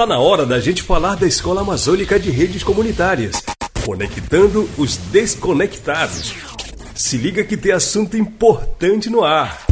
Tá na hora da gente falar da Escola Amazônica de Redes Comunitárias, conectando os desconectados. Se liga que tem assunto importante no ar.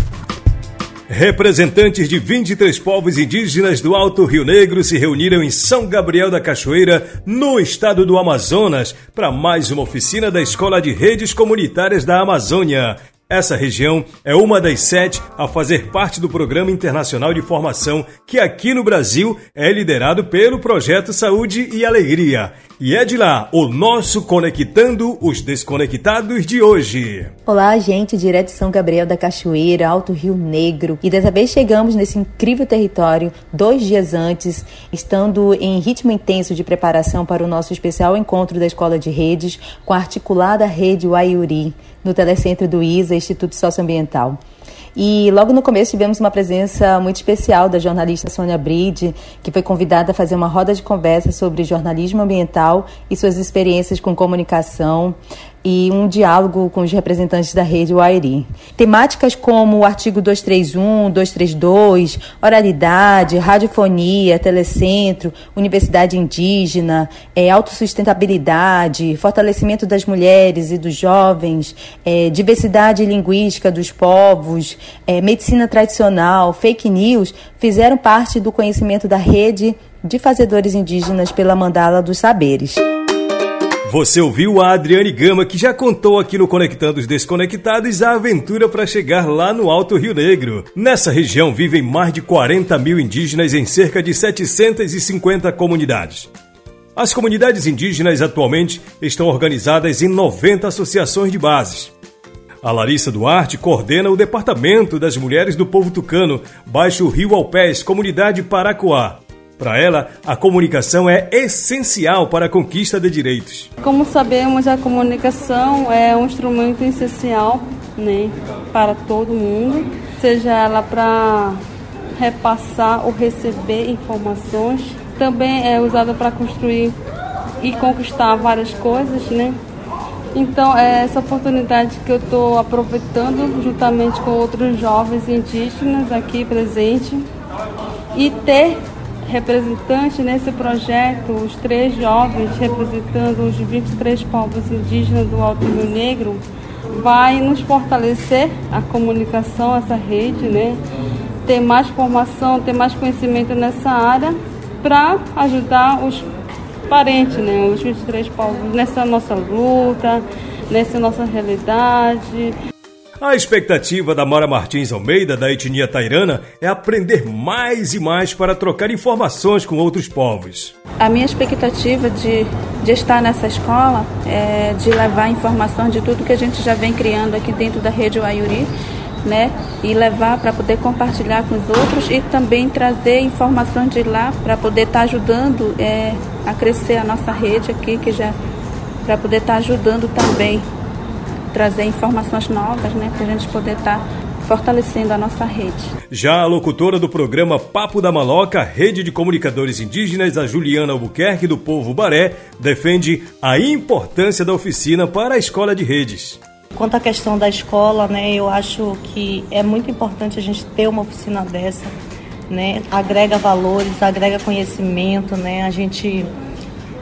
Representantes de 23 povos indígenas do Alto Rio Negro se reuniram em São Gabriel da Cachoeira, no estado do Amazonas, para mais uma oficina da Escola de Redes Comunitárias da Amazônia. Essa região é uma das sete a fazer parte do Programa Internacional de Formação, que aqui no Brasil é liderado pelo Projeto Saúde e Alegria. E é de lá o nosso Conectando os Desconectados de hoje. Olá, gente, direto de São Gabriel da Cachoeira, Alto Rio Negro. E dessa vez chegamos nesse incrível território dois dias antes, estando em ritmo intenso de preparação para o nosso especial encontro da Escola de Redes com a articulada rede Waiuri no Telecentro do ISA, Instituto Socioambiental. E logo no começo tivemos uma presença muito especial da jornalista Sônia Bride, que foi convidada a fazer uma roda de conversa sobre jornalismo ambiental e suas experiências com comunicação e um diálogo com os representantes da rede Wairi. Temáticas como o artigo 231, 232, oralidade, radiofonia, telecentro, universidade indígena, é, autossustentabilidade, fortalecimento das mulheres e dos jovens, é, diversidade linguística dos povos, é, medicina tradicional, fake news, fizeram parte do conhecimento da rede de fazedores indígenas pela Mandala dos Saberes. Você ouviu a Adriane Gama, que já contou aqui no Conectando os Desconectados a aventura para chegar lá no Alto Rio Negro. Nessa região vivem mais de 40 mil indígenas em cerca de 750 comunidades. As comunidades indígenas atualmente estão organizadas em 90 associações de bases. A Larissa Duarte coordena o Departamento das Mulheres do Povo Tucano, Baixo Rio Alpés, Comunidade Paracoá. Para ela, a comunicação é essencial para a conquista de direitos. Como sabemos, a comunicação é um instrumento essencial né, para todo mundo, seja ela para repassar ou receber informações, também é usada para construir e conquistar várias coisas, né? Então, é essa oportunidade que eu estou aproveitando juntamente com outros jovens indígenas aqui presentes e ter representante nesse projeto, os três jovens representando os 23 povos indígenas do Alto Rio Negro, vai nos fortalecer a comunicação, essa rede, né? Ter mais formação, ter mais conhecimento nessa área para ajudar os parentes, né? Os 23 povos nessa nossa luta, nessa nossa realidade. A expectativa da Mara Martins Almeida, da etnia tairana, é aprender mais e mais para trocar informações com outros povos. A minha expectativa de, de estar nessa escola é de levar informação de tudo que a gente já vem criando aqui dentro da rede Waiuri, né? E levar para poder compartilhar com os outros e também trazer informações de lá para poder estar tá ajudando é, a crescer a nossa rede aqui, que já para poder estar tá ajudando também trazer informações novas, né, para a gente poder estar tá fortalecendo a nossa rede. Já a locutora do programa Papo da Maloca, rede de comunicadores indígenas, a Juliana Albuquerque do Povo Baré, defende a importância da oficina para a escola de redes. Quanto à questão da escola, né, eu acho que é muito importante a gente ter uma oficina dessa, né, agrega valores, agrega conhecimento, né, a gente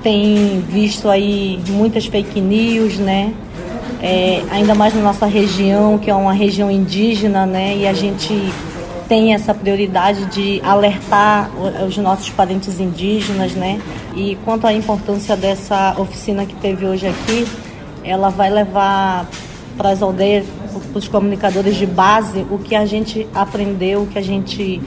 tem visto aí muitas fake news, né, é, ainda mais na nossa região, que é uma região indígena, né? E a gente tem essa prioridade de alertar os nossos parentes indígenas, né? E quanto à importância dessa oficina que teve hoje aqui, ela vai levar para as aldeias, para os comunicadores de base, o que a gente aprendeu, o que a gente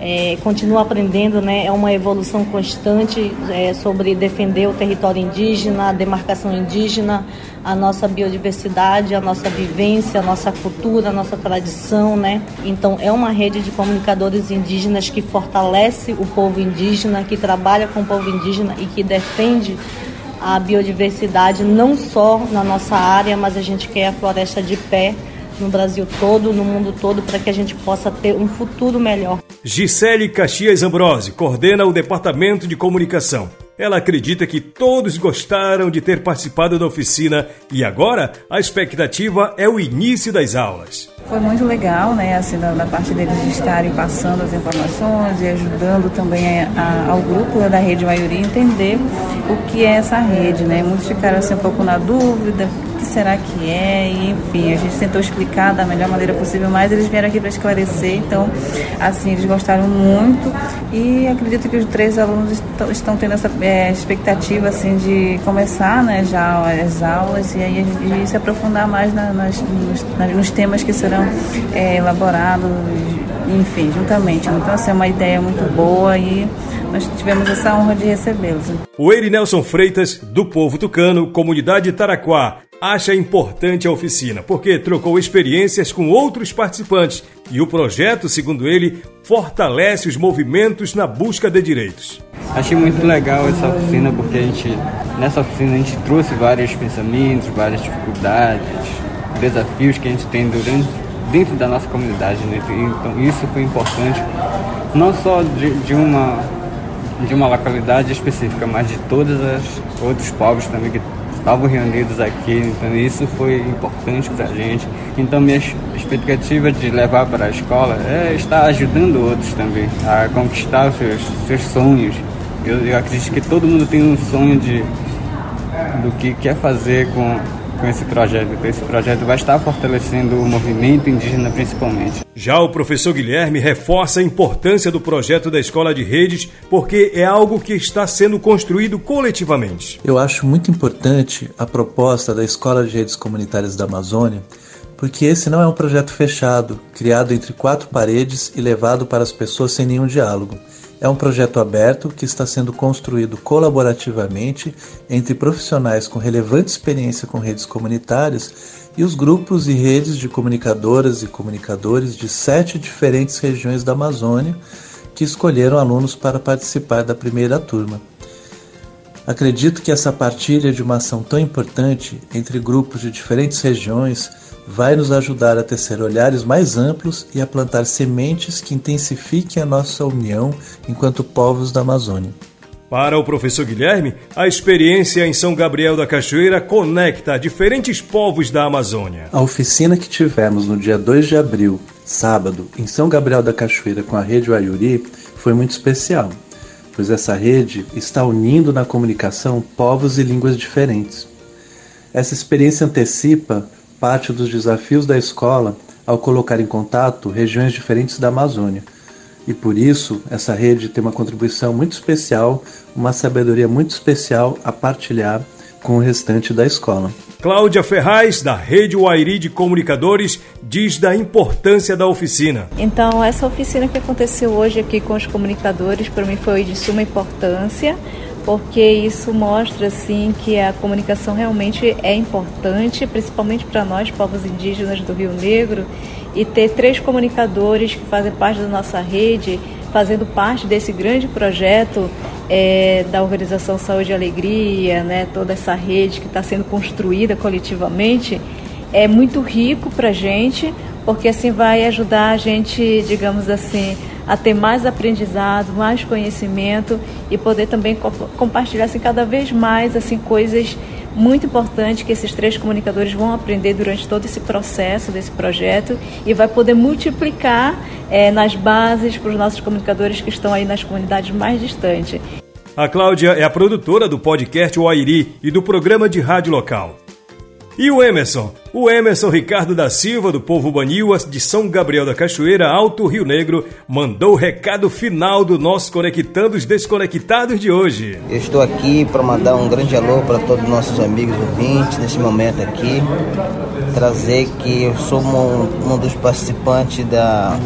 é, continua aprendendo, né? É uma evolução constante é, sobre defender o território indígena, a demarcação indígena, a nossa biodiversidade, a nossa vivência, a nossa cultura, a nossa tradição, né? Então é uma rede de comunicadores indígenas que fortalece o povo indígena, que trabalha com o povo indígena e que defende a biodiversidade não só na nossa área, mas a gente quer a floresta de pé no Brasil todo, no mundo todo, para que a gente possa ter um futuro melhor. Gisele Caxias Ambrose coordena o Departamento de Comunicação. Ela acredita que todos gostaram de ter participado da oficina e agora a expectativa é o início das aulas. Foi muito legal, né, assim, da, parte deles de estarem passando as informações e ajudando também a, ao grupo da Rede Maioria entender o que é essa rede, né. Muitos ficaram assim um pouco na dúvida, o que será que é, e, enfim, a gente tentou explicar da melhor maneira possível, mas eles vieram aqui para esclarecer, então, assim, eles gostaram muito e acredito que os três alunos estão tendo essa é, expectativa, assim, de começar, né, já as aulas e aí e se aprofundar mais na, nas, nos, nos temas que serão é, elaborados, enfim, juntamente. Então, assim, é uma ideia muito boa e nós tivemos essa honra de recebê-los. O Eire Nelson Freitas, do Povo Tucano, Comunidade Taraquá, acha importante a oficina porque trocou experiências com outros participantes e o projeto, segundo ele, fortalece os movimentos na busca de direitos. Achei muito legal essa oficina porque a gente, nessa oficina a gente trouxe vários pensamentos, várias dificuldades, desafios que a gente tem durante, dentro da nossa comunidade. Né? Então isso foi importante, não só de, de, uma, de uma localidade específica, mas de todos os outros povos também que estavam reunidos aqui. Então isso foi importante para a gente. Então minha expectativa de levar para a escola é estar ajudando outros também a conquistar seus, seus sonhos. Eu, eu acredito que todo mundo tem um sonho de do que quer fazer com com esse projeto. Esse projeto vai estar fortalecendo o movimento indígena principalmente. Já o professor Guilherme reforça a importância do projeto da Escola de Redes, porque é algo que está sendo construído coletivamente. Eu acho muito importante a proposta da Escola de Redes Comunitárias da Amazônia, porque esse não é um projeto fechado, criado entre quatro paredes e levado para as pessoas sem nenhum diálogo. É um projeto aberto que está sendo construído colaborativamente entre profissionais com relevante experiência com redes comunitárias e os grupos e redes de comunicadoras e comunicadores de sete diferentes regiões da Amazônia que escolheram alunos para participar da primeira turma. Acredito que essa partilha de uma ação tão importante entre grupos de diferentes regiões vai nos ajudar a tecer olhares mais amplos e a plantar sementes que intensifiquem a nossa união enquanto povos da Amazônia. Para o professor Guilherme, a experiência em São Gabriel da Cachoeira conecta diferentes povos da Amazônia. A oficina que tivemos no dia 2 de abril, sábado, em São Gabriel da Cachoeira com a Rede Ayuri foi muito especial, pois essa rede está unindo na comunicação povos e línguas diferentes. Essa experiência antecipa parte dos desafios da escola ao colocar em contato regiões diferentes da Amazônia. E por isso, essa rede tem uma contribuição muito especial, uma sabedoria muito especial a partilhar com o restante da escola. Cláudia Ferraz, da Rede Wairi de Comunicadores, diz da importância da oficina. Então, essa oficina que aconteceu hoje aqui com os comunicadores, para mim foi de suma importância porque isso mostra assim que a comunicação realmente é importante, principalmente para nós, povos indígenas do Rio Negro, e ter três comunicadores que fazem parte da nossa rede, fazendo parte desse grande projeto é, da Organização Saúde e Alegria, né, toda essa rede que está sendo construída coletivamente, é muito rico para gente, porque assim vai ajudar a gente, digamos assim, a ter mais aprendizado, mais conhecimento e poder também compartilhar assim, cada vez mais assim coisas muito importantes que esses três comunicadores vão aprender durante todo esse processo desse projeto e vai poder multiplicar é, nas bases para os nossos comunicadores que estão aí nas comunidades mais distantes. A Cláudia é a produtora do podcast Oairi e do programa de rádio local. E o Emerson? O Emerson Ricardo da Silva, do povo Baniuas, de São Gabriel da Cachoeira, Alto Rio Negro, mandou o recado final do nosso Conectando os Desconectados de hoje. Eu estou aqui para mandar um grande alô para todos os nossos amigos ouvintes nesse momento aqui. Trazer que eu sou um, um dos participantes da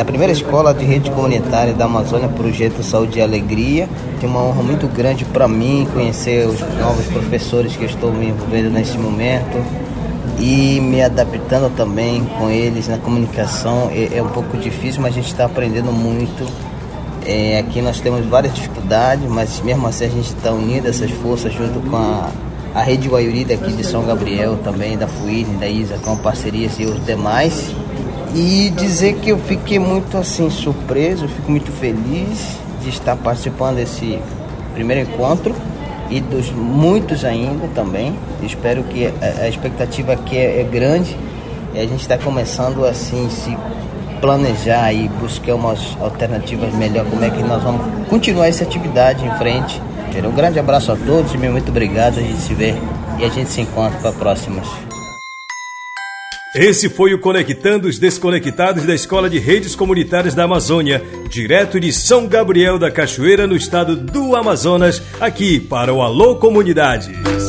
da primeira escola de rede comunitária da Amazônia, Projeto Saúde e Alegria. É uma honra muito grande para mim conhecer os novos professores que estou me envolvendo nesse momento e me adaptando também com eles na comunicação. É, é um pouco difícil, mas a gente está aprendendo muito. É, aqui nós temos várias dificuldades, mas mesmo assim a gente está unindo essas forças junto com a, a Rede Guaiuri daqui de São Gabriel, também da FUIRN, da ISA, com parcerias e os demais. E dizer que eu fiquei muito assim surpreso, fico muito feliz de estar participando desse primeiro encontro e dos muitos ainda também. Espero que a, expectativa aqui é, é, grande E a gente está começando assim se planejar e buscar umas alternativas melhor, como é que nós vamos continuar essa atividade em frente. Um grande abraço a todos e muito obrigado. A gente se vê e a gente se encontra para próximas. Esse foi o Conectando os Desconectados da Escola de Redes Comunitárias da Amazônia, direto de São Gabriel da Cachoeira, no estado do Amazonas, aqui para o Alô Comunidades.